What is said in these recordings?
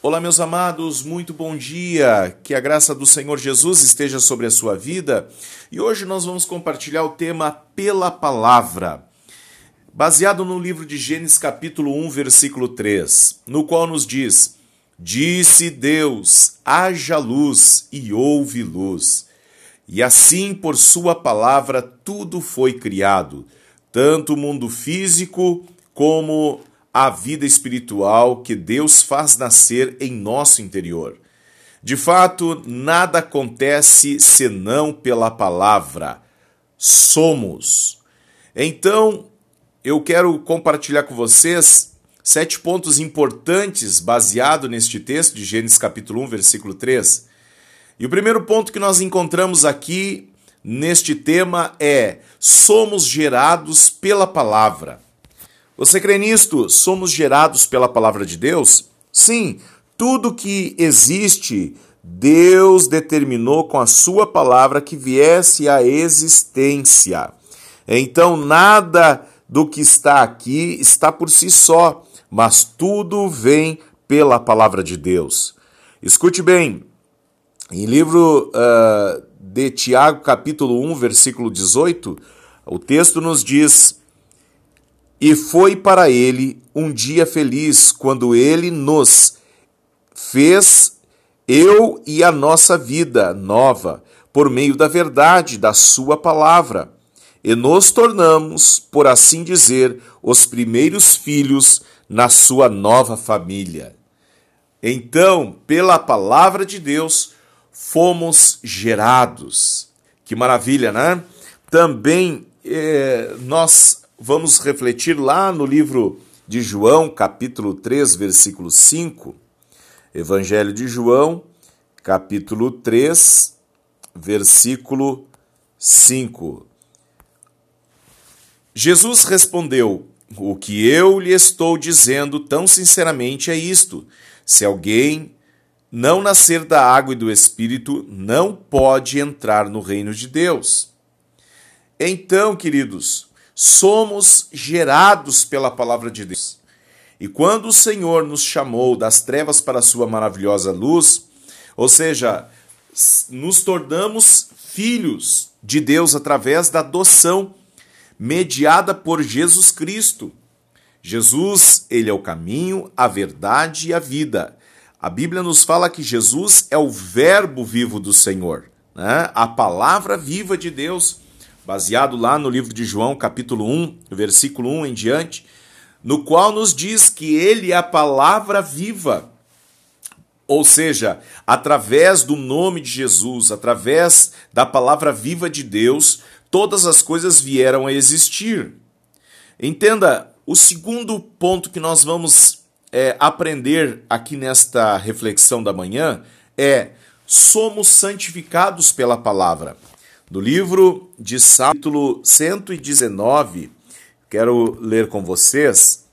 Olá, meus amados, muito bom dia. Que a graça do Senhor Jesus esteja sobre a sua vida. E hoje nós vamos compartilhar o tema pela palavra, baseado no livro de Gênesis, capítulo 1, versículo 3, no qual nos diz: Disse Deus: haja luz, e houve luz. E assim, por Sua palavra, tudo foi criado, tanto o mundo físico como a vida espiritual que Deus faz nascer em nosso interior. De fato, nada acontece senão pela palavra. Somos. Então, eu quero compartilhar com vocês sete pontos importantes baseado neste texto de Gênesis capítulo 1, versículo 3. E o primeiro ponto que nós encontramos aqui neste tema é: somos gerados pela palavra. Você crê nisto? Somos gerados pela palavra de Deus? Sim, tudo que existe, Deus determinou com a sua palavra que viesse à existência. Então, nada do que está aqui está por si só, mas tudo vem pela palavra de Deus. Escute bem, em livro uh, de Tiago, capítulo 1, versículo 18, o texto nos diz e foi para ele um dia feliz quando ele nos fez eu e a nossa vida nova por meio da verdade da sua palavra. E nos tornamos, por assim dizer, os primeiros filhos na sua nova família. Então, pela palavra de Deus, fomos gerados. Que maravilha, né? Também eh, nós vamos refletir lá no livro de João, capítulo 3, versículo 5. Evangelho de João, capítulo 3, versículo 5. Jesus respondeu: O que eu lhe estou dizendo tão sinceramente é isto: se alguém não nascer da água e do espírito, não pode entrar no reino de Deus. Então, queridos, somos gerados pela palavra de Deus. E quando o Senhor nos chamou das trevas para a sua maravilhosa luz, ou seja, nos tornamos filhos de Deus através da adoção mediada por Jesus Cristo. Jesus, ele é o caminho, a verdade e a vida. A Bíblia nos fala que Jesus é o verbo vivo do Senhor, né? a palavra viva de Deus baseado lá no livro de João, capítulo 1, versículo 1 em diante, no qual nos diz que ele é a palavra viva. Ou seja, através do nome de Jesus, através da palavra viva de Deus, todas as coisas vieram a existir. Entenda, o segundo ponto que nós vamos é, aprender aqui nesta reflexão da manhã é: somos santificados pela palavra. Do livro de Salmo, 119, quero ler com vocês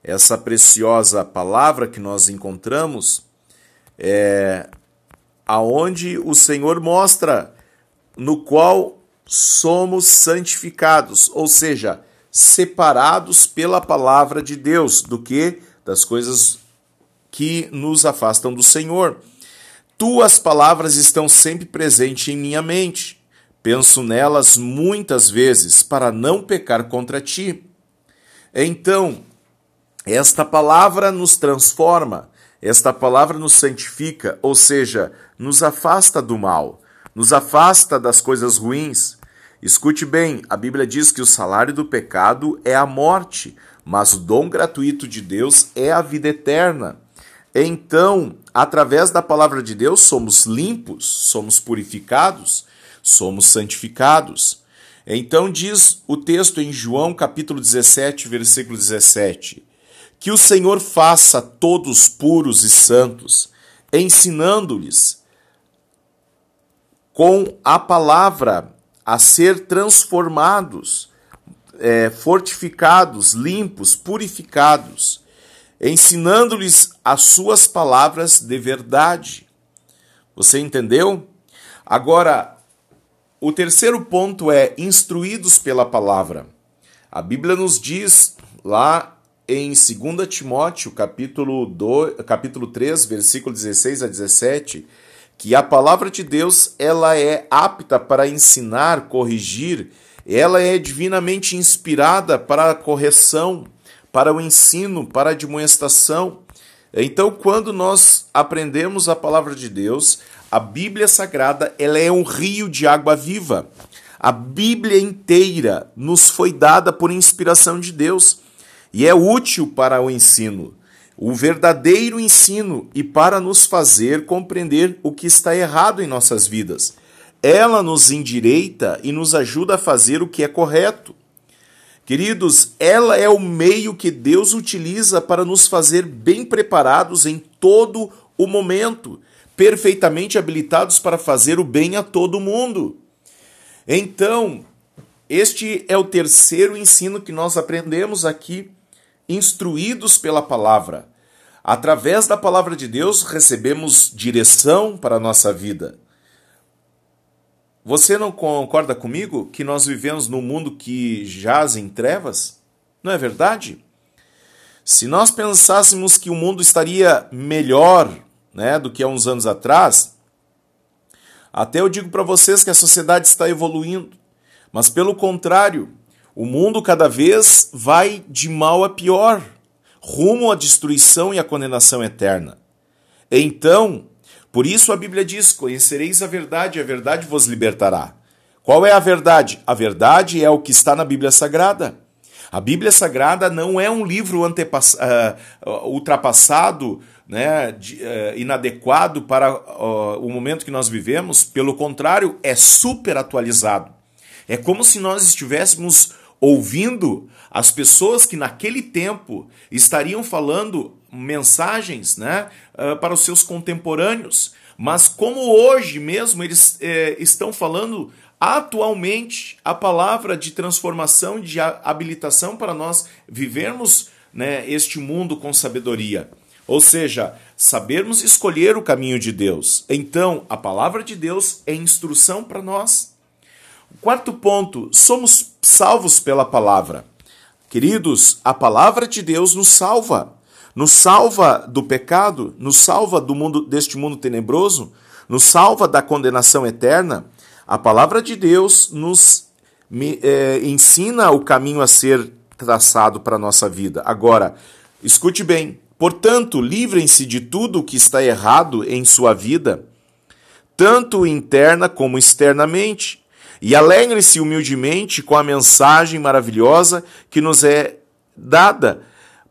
essa preciosa palavra que nós encontramos, é, aonde o Senhor mostra no qual somos santificados, ou seja, separados pela palavra de Deus, do que? Das coisas que nos afastam do Senhor. Tuas palavras estão sempre presentes em minha mente Penso nelas muitas vezes para não pecar contra ti. Então, esta palavra nos transforma, esta palavra nos santifica, ou seja, nos afasta do mal, nos afasta das coisas ruins. Escute bem, a Bíblia diz que o salário do pecado é a morte, mas o dom gratuito de Deus é a vida eterna. Então, através da palavra de Deus, somos limpos, somos purificados somos santificados. Então diz o texto em João capítulo 17, versículo 17: Que o Senhor faça todos puros e santos, ensinando-lhes com a palavra a ser transformados, é, fortificados, limpos, purificados, ensinando-lhes as suas palavras de verdade. Você entendeu? Agora, o terceiro ponto é instruídos pela palavra. A Bíblia nos diz lá em 2 Timóteo, capítulo, 2, capítulo 3, versículo 16 a 17, que a palavra de Deus ela é apta para ensinar, corrigir, ela é divinamente inspirada para a correção, para o ensino, para a admoestação. Então, quando nós aprendemos a palavra de Deus, a Bíblia Sagrada ela é um rio de água viva. A Bíblia inteira nos foi dada por inspiração de Deus e é útil para o ensino, o verdadeiro ensino e para nos fazer compreender o que está errado em nossas vidas. Ela nos endireita e nos ajuda a fazer o que é correto. Queridos, ela é o meio que Deus utiliza para nos fazer bem preparados em todo o momento, perfeitamente habilitados para fazer o bem a todo mundo. Então, este é o terceiro ensino que nós aprendemos aqui instruídos pela palavra. Através da palavra de Deus recebemos direção para a nossa vida. Você não concorda comigo que nós vivemos num mundo que jaz em trevas? Não é verdade? Se nós pensássemos que o mundo estaria melhor né, do que há uns anos atrás, até eu digo para vocês que a sociedade está evoluindo, mas pelo contrário, o mundo cada vez vai de mal a pior, rumo à destruição e à condenação eterna. Então, por isso a Bíblia diz: Conhecereis a verdade, e a verdade vos libertará. Qual é a verdade? A verdade é o que está na Bíblia Sagrada. A Bíblia Sagrada não é um livro uh, ultrapassado, né, de, uh, inadequado para o momento que nós vivemos. Pelo contrário, é super atualizado. É como se nós estivéssemos ouvindo as pessoas que naquele tempo estariam falando mensagens né, uh, para os seus contemporâneos, mas como hoje mesmo eles eh, estão falando atualmente a palavra de transformação, de habilitação para nós vivermos né, este mundo com sabedoria. Ou seja, sabermos escolher o caminho de Deus. Então, a palavra de Deus é instrução para nós. Quarto ponto, somos salvos pela palavra. Queridos, a palavra de Deus nos salva. Nos salva do pecado, nos salva do mundo deste mundo tenebroso, nos salva da condenação eterna. A palavra de Deus nos é, ensina o caminho a ser traçado para a nossa vida. Agora, escute bem. Portanto, livrem-se de tudo o que está errado em sua vida, tanto interna como externamente e alegre-se humildemente com a mensagem maravilhosa que nos é dada,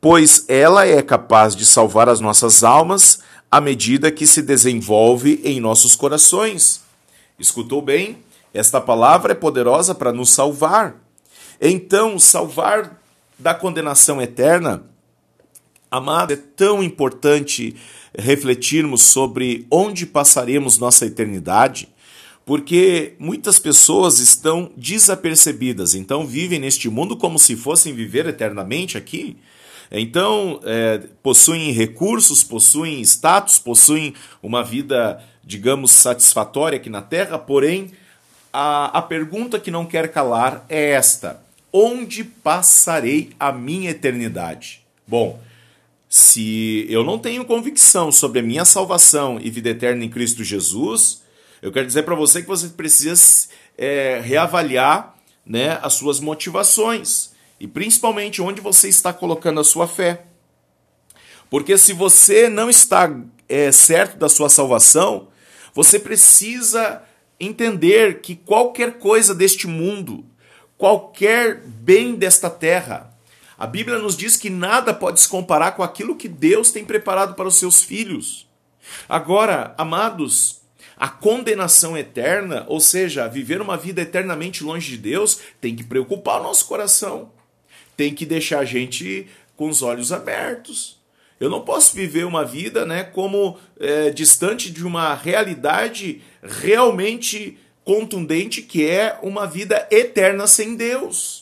pois ela é capaz de salvar as nossas almas à medida que se desenvolve em nossos corações. Escutou bem? Esta palavra é poderosa para nos salvar. Então, salvar da condenação eterna, amado, é tão importante refletirmos sobre onde passaremos nossa eternidade porque muitas pessoas estão desapercebidas, então vivem neste mundo como se fossem viver eternamente aqui. Então, é, possuem recursos, possuem status, possuem uma vida, digamos, satisfatória aqui na Terra, porém, a, a pergunta que não quer calar é esta: onde passarei a minha eternidade? Bom, se eu não tenho convicção sobre a minha salvação e vida eterna em Cristo Jesus, eu quero dizer para você que você precisa é, reavaliar né, as suas motivações e principalmente onde você está colocando a sua fé. Porque se você não está é, certo da sua salvação, você precisa entender que qualquer coisa deste mundo, qualquer bem desta terra, a Bíblia nos diz que nada pode se comparar com aquilo que Deus tem preparado para os seus filhos. Agora, amados, a condenação eterna, ou seja, viver uma vida eternamente longe de Deus, tem que preocupar o nosso coração. Tem que deixar a gente com os olhos abertos. Eu não posso viver uma vida né, como é, distante de uma realidade realmente contundente que é uma vida eterna sem Deus.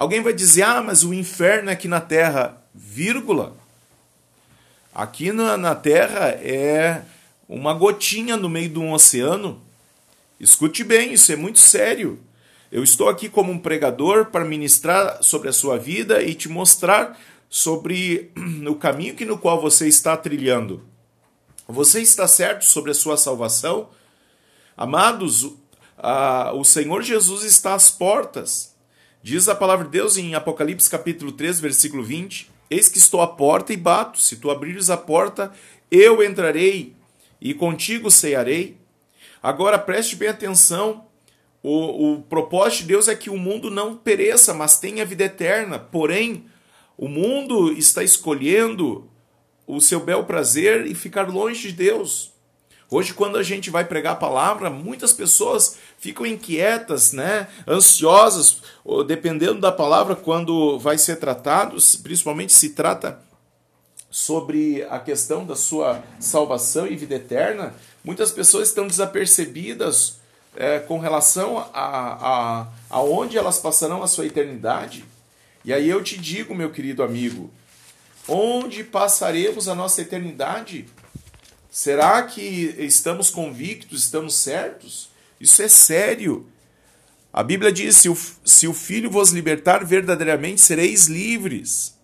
Alguém vai dizer, ah, mas o inferno é aqui na terra, vírgula. Aqui na, na terra é uma gotinha no meio de um oceano. Escute bem, isso é muito sério. Eu estou aqui como um pregador para ministrar sobre a sua vida e te mostrar sobre o caminho que no qual você está trilhando. Você está certo sobre a sua salvação? Amados, a, o Senhor Jesus está às portas. Diz a palavra de Deus em Apocalipse capítulo 3, versículo 20: Eis que estou à porta e bato. Se tu abrires a porta, eu entrarei e contigo cearei. Agora preste bem atenção. O, o propósito de Deus é que o mundo não pereça, mas tenha vida eterna. Porém, o mundo está escolhendo o seu bel prazer e ficar longe de Deus. Hoje, quando a gente vai pregar a palavra, muitas pessoas ficam inquietas, né? ansiosas, dependendo da palavra, quando vai ser tratado, principalmente se trata sobre a questão da sua salvação e vida eterna, muitas pessoas estão desapercebidas é, com relação a, a, a onde elas passarão a sua eternidade. E aí eu te digo, meu querido amigo, onde passaremos a nossa eternidade? Será que estamos convictos, estamos certos? Isso é sério. A Bíblia diz: se o, se o Filho vos libertar, verdadeiramente sereis livres.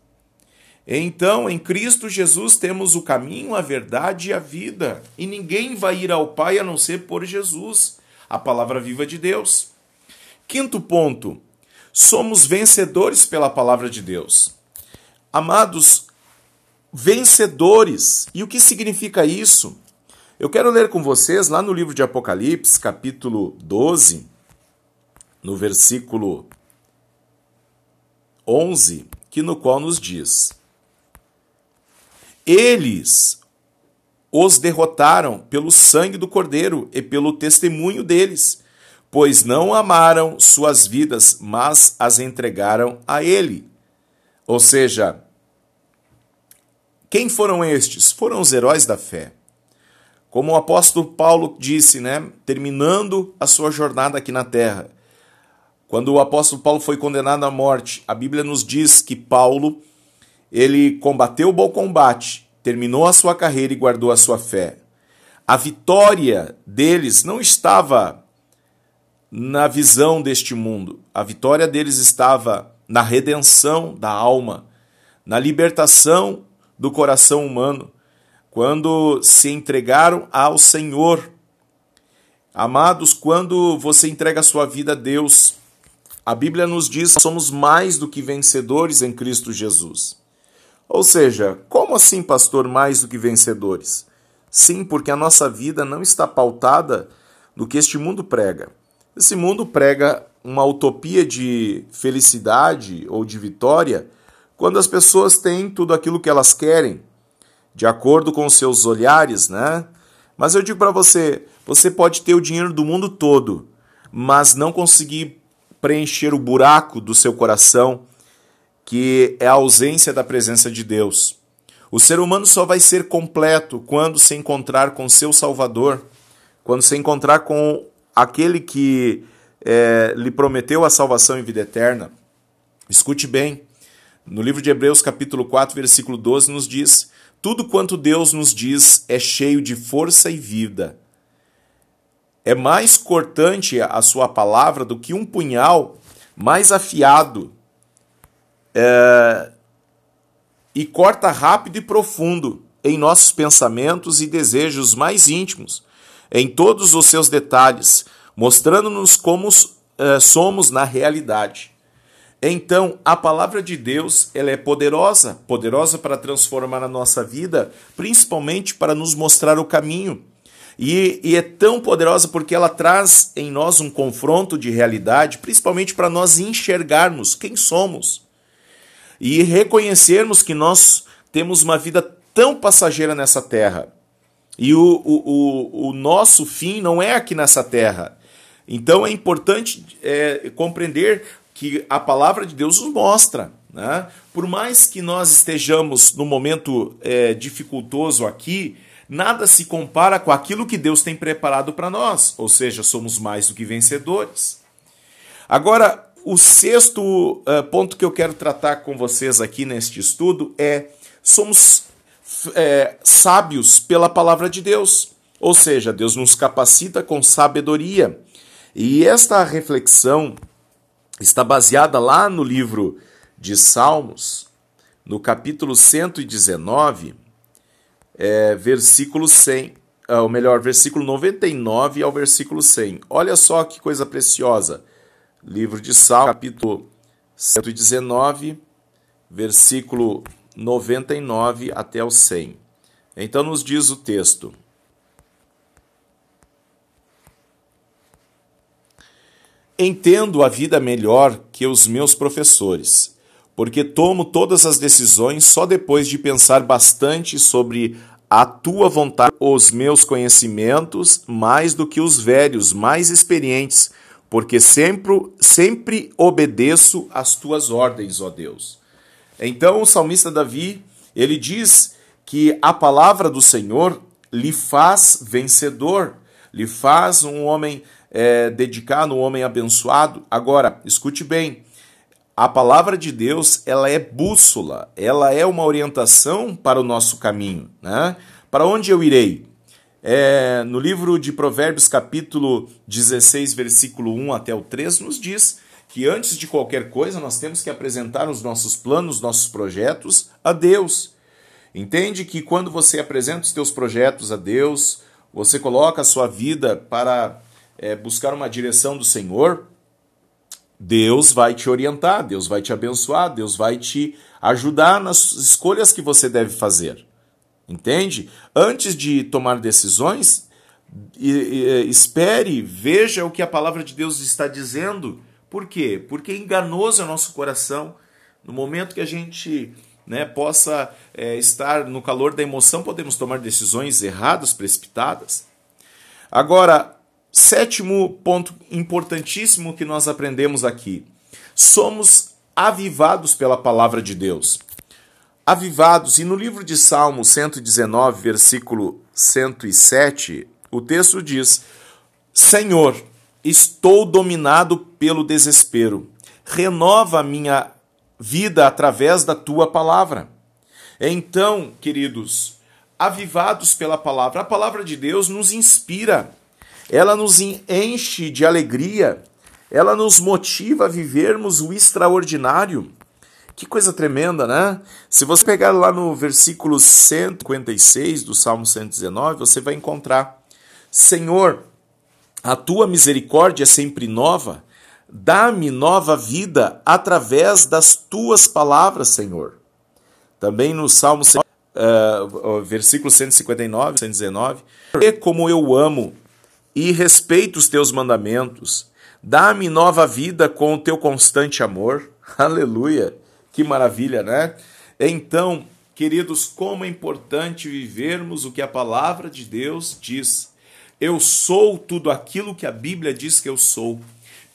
Então, em Cristo Jesus temos o caminho, a verdade e a vida. E ninguém vai ir ao Pai a não ser por Jesus, a palavra viva de Deus. Quinto ponto: somos vencedores pela palavra de Deus. Amados, vencedores. E o que significa isso? Eu quero ler com vocês lá no livro de Apocalipse, capítulo 12, no versículo 11, que no qual nos diz: Eles os derrotaram pelo sangue do Cordeiro e pelo testemunho deles, pois não amaram suas vidas, mas as entregaram a ele. Ou seja, quem foram estes? Foram os heróis da fé. Como o apóstolo Paulo disse, né, terminando a sua jornada aqui na terra. Quando o apóstolo Paulo foi condenado à morte, a Bíblia nos diz que Paulo ele combateu o bom combate, terminou a sua carreira e guardou a sua fé. A vitória deles não estava na visão deste mundo. A vitória deles estava na redenção da alma, na libertação do coração humano, quando se entregaram ao Senhor. Amados, quando você entrega a sua vida a Deus, a Bíblia nos diz que somos mais do que vencedores em Cristo Jesus. Ou seja, como assim, pastor, mais do que vencedores? Sim, porque a nossa vida não está pautada no que este mundo prega. Esse mundo prega uma utopia de felicidade ou de vitória quando as pessoas têm tudo aquilo que elas querem, de acordo com os seus olhares, né? Mas eu digo para você, você pode ter o dinheiro do mundo todo, mas não conseguir preencher o buraco do seu coração, que é a ausência da presença de Deus. O ser humano só vai ser completo quando se encontrar com seu Salvador, quando se encontrar com aquele que é, lhe prometeu a salvação e vida eterna. Escute bem, no livro de Hebreus, capítulo 4, versículo 12, nos diz: Tudo quanto Deus nos diz é cheio de força e vida. É mais cortante a sua palavra do que um punhal mais afiado é, e corta rápido e profundo em nossos pensamentos e desejos mais íntimos, em todos os seus detalhes, mostrando-nos como é, somos na realidade. Então, a palavra de Deus, ela é poderosa, poderosa para transformar a nossa vida, principalmente para nos mostrar o caminho. E, e, é tão poderosa porque ela traz em nós um confronto de realidade, principalmente para nós enxergarmos quem somos e reconhecermos que nós temos uma vida tão passageira nessa terra. E o, o, o, o nosso fim não é aqui nessa terra. Então é importante é, compreender que a palavra de Deus nos mostra. Né? Por mais que nós estejamos no momento é, dificultoso aqui, nada se compara com aquilo que Deus tem preparado para nós, ou seja, somos mais do que vencedores. Agora, o sexto uh, ponto que eu quero tratar com vocês aqui neste estudo é: somos é, sábios pela palavra de Deus, ou seja, Deus nos capacita com sabedoria. E esta reflexão está baseada lá no livro de Salmos, no capítulo 119, é, versículo 100, ah, ou melhor, versículo 99 ao versículo 100. Olha só que coisa preciosa. Livro de Salmo, capítulo 119, versículo 99 até o 100. Então nos diz o texto: Entendo a vida melhor que os meus professores, porque tomo todas as decisões só depois de pensar bastante sobre a tua vontade, os meus conhecimentos, mais do que os velhos, mais experientes, porque sempre, sempre obedeço às tuas ordens, ó Deus. Então o salmista Davi, ele diz que a palavra do Senhor lhe faz vencedor, lhe faz um homem é, dedicado, um homem abençoado. Agora, escute bem, a palavra de Deus ela é bússola, ela é uma orientação para o nosso caminho. Né? Para onde eu irei? É, no livro de Provérbios, capítulo 16, versículo 1 até o 3, nos diz que antes de qualquer coisa nós temos que apresentar os nossos planos, nossos projetos a Deus. Entende que quando você apresenta os teus projetos a Deus, você coloca a sua vida para é, buscar uma direção do Senhor, Deus vai te orientar, Deus vai te abençoar, Deus vai te ajudar nas escolhas que você deve fazer. Entende? Antes de tomar decisões, espere, veja o que a palavra de Deus está dizendo. Por quê? Porque enganoso é o nosso coração. No momento que a gente né, possa é, estar no calor da emoção, podemos tomar decisões erradas, precipitadas. Agora, Sétimo ponto importantíssimo que nós aprendemos aqui: somos avivados pela palavra de Deus. Avivados, e no livro de Salmo 119, versículo 107, o texto diz: Senhor, estou dominado pelo desespero, renova a minha vida através da tua palavra. Então, queridos, avivados pela palavra, a palavra de Deus nos inspira ela nos enche de alegria, ela nos motiva a vivermos o extraordinário. Que coisa tremenda, né? Se você pegar lá no versículo 156 do Salmo 119, você vai encontrar: Senhor, a tua misericórdia é sempre nova, dá-me nova vida através das tuas palavras, Senhor. Também no Salmo uh, versículo 159, 119, e como eu amo e respeito os teus mandamentos. Dá-me nova vida com o teu constante amor. Aleluia! Que maravilha, né? Então, queridos, como é importante vivermos o que a palavra de Deus diz. Eu sou tudo aquilo que a Bíblia diz que eu sou.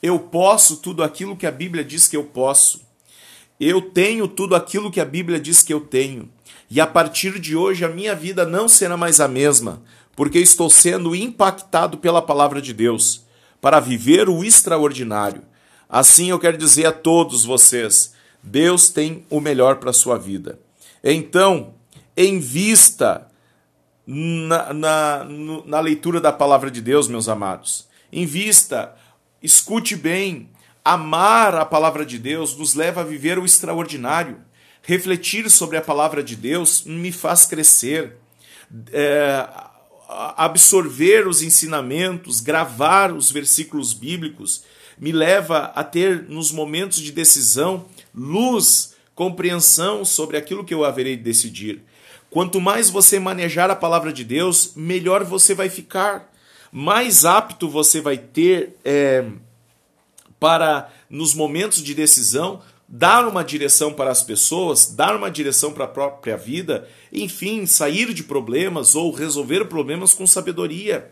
Eu posso tudo aquilo que a Bíblia diz que eu posso. Eu tenho tudo aquilo que a Bíblia diz que eu tenho. E a partir de hoje a minha vida não será mais a mesma, porque estou sendo impactado pela palavra de Deus para viver o extraordinário. Assim eu quero dizer a todos vocês: Deus tem o melhor para a sua vida. Então, invista na, na, na leitura da palavra de Deus, meus amados. Invista, escute bem. Amar a palavra de Deus nos leva a viver o extraordinário. Refletir sobre a palavra de Deus me faz crescer. É, absorver os ensinamentos, gravar os versículos bíblicos, me leva a ter, nos momentos de decisão, luz, compreensão sobre aquilo que eu haverei de decidir. Quanto mais você manejar a palavra de Deus, melhor você vai ficar, mais apto você vai ter é, para, nos momentos de decisão, dar uma direção para as pessoas, dar uma direção para a própria vida, enfim, sair de problemas ou resolver problemas com sabedoria.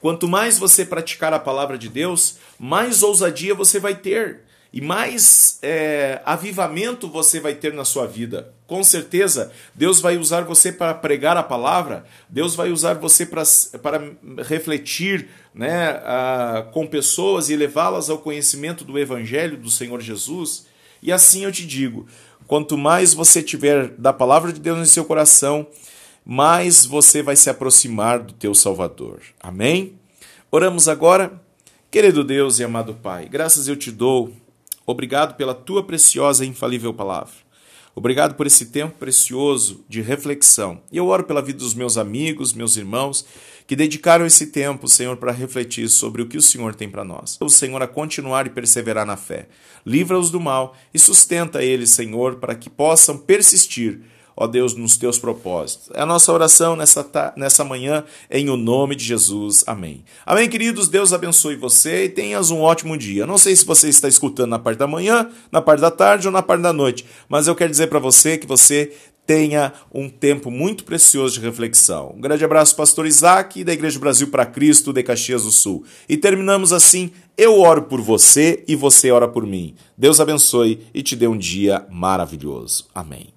Quanto mais você praticar a palavra de Deus, mais ousadia você vai ter e mais é, avivamento você vai ter na sua vida. Com certeza, Deus vai usar você para pregar a palavra, Deus vai usar você para, para refletir né, a, com pessoas e levá-las ao conhecimento do Evangelho do Senhor Jesus. E assim eu te digo: quanto mais você tiver da palavra de Deus em seu coração, mais você vai se aproximar do teu Salvador. Amém? Oramos agora. Querido Deus e amado Pai, graças eu te dou. Obrigado pela tua preciosa e infalível palavra. Obrigado por esse tempo precioso de reflexão. E eu oro pela vida dos meus amigos, meus irmãos, que dedicaram esse tempo, Senhor, para refletir sobre o que o Senhor tem para nós. O Senhor a continuar e perseverar na fé. Livra-os do mal e sustenta eles, Senhor, para que possam persistir ó Deus, nos teus propósitos. É a nossa oração nessa, nessa manhã, em o nome de Jesus. Amém. Amém, queridos. Deus abençoe você e tenhas um ótimo dia. Não sei se você está escutando na parte da manhã, na parte da tarde ou na parte da noite, mas eu quero dizer para você que você tenha um tempo muito precioso de reflexão. Um grande abraço, pastor Isaac, da Igreja Brasil para Cristo, de Caxias do Sul. E terminamos assim: eu oro por você e você ora por mim. Deus abençoe e te dê um dia maravilhoso. Amém.